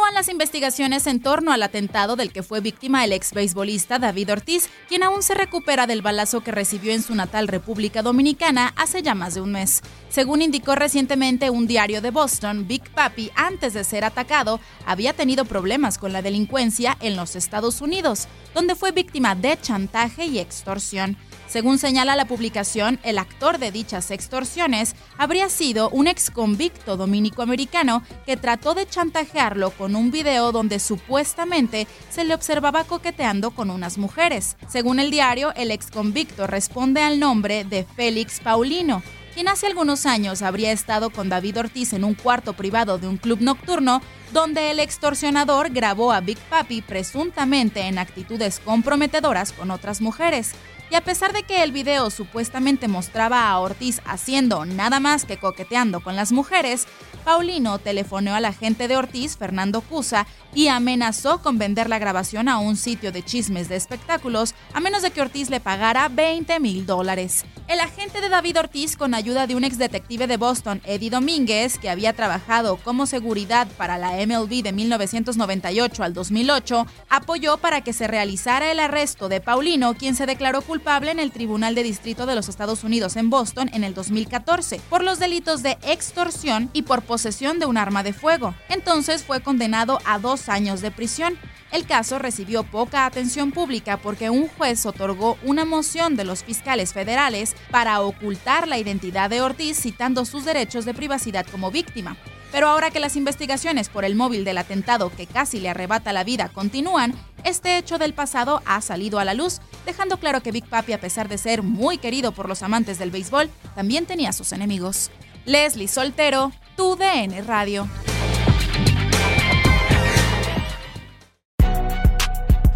Continúan las investigaciones en torno al atentado del que fue víctima el ex beisbolista David Ortiz, quien aún se recupera del balazo que recibió en su natal República Dominicana hace ya más de un mes. Según indicó recientemente un diario de Boston, Big Papi, antes de ser atacado, había tenido problemas con la delincuencia en los Estados Unidos, donde fue víctima de chantaje y extorsión. Según señala la publicación, el actor de dichas extorsiones habría sido un ex convicto dominico-americano que trató de chantajearlo con un video donde supuestamente se le observaba coqueteando con unas mujeres. Según el diario, el ex convicto responde al nombre de Félix Paulino, quien hace algunos años habría estado con David Ortiz en un cuarto privado de un club nocturno donde el extorsionador grabó a Big Papi presuntamente en actitudes comprometedoras con otras mujeres. Y a pesar de que el video supuestamente mostraba a Ortiz haciendo nada más que coqueteando con las mujeres, Paulino telefoneó al agente de Ortiz, Fernando Cusa, y amenazó con vender la grabación a un sitio de chismes de espectáculos a menos de que Ortiz le pagara 20 mil dólares. El agente de David Ortiz, con ayuda de un ex detective de Boston, Eddie Domínguez, que había trabajado como seguridad para la MLB de 1998 al 2008, apoyó para que se realizara el arresto de Paulino, quien se declaró culpable en el Tribunal de Distrito de los Estados Unidos en Boston en el 2014 por los delitos de extorsión y por posesión de un arma de fuego. Entonces fue condenado a dos años de prisión. El caso recibió poca atención pública porque un juez otorgó una moción de los fiscales federales para ocultar la identidad de Ortiz citando sus derechos de privacidad como víctima. Pero ahora que las investigaciones por el móvil del atentado que casi le arrebata la vida continúan, este hecho del pasado ha salido a la luz, dejando claro que Big Papi, a pesar de ser muy querido por los amantes del béisbol, también tenía sus enemigos. Leslie Soltero, tu DN Radio.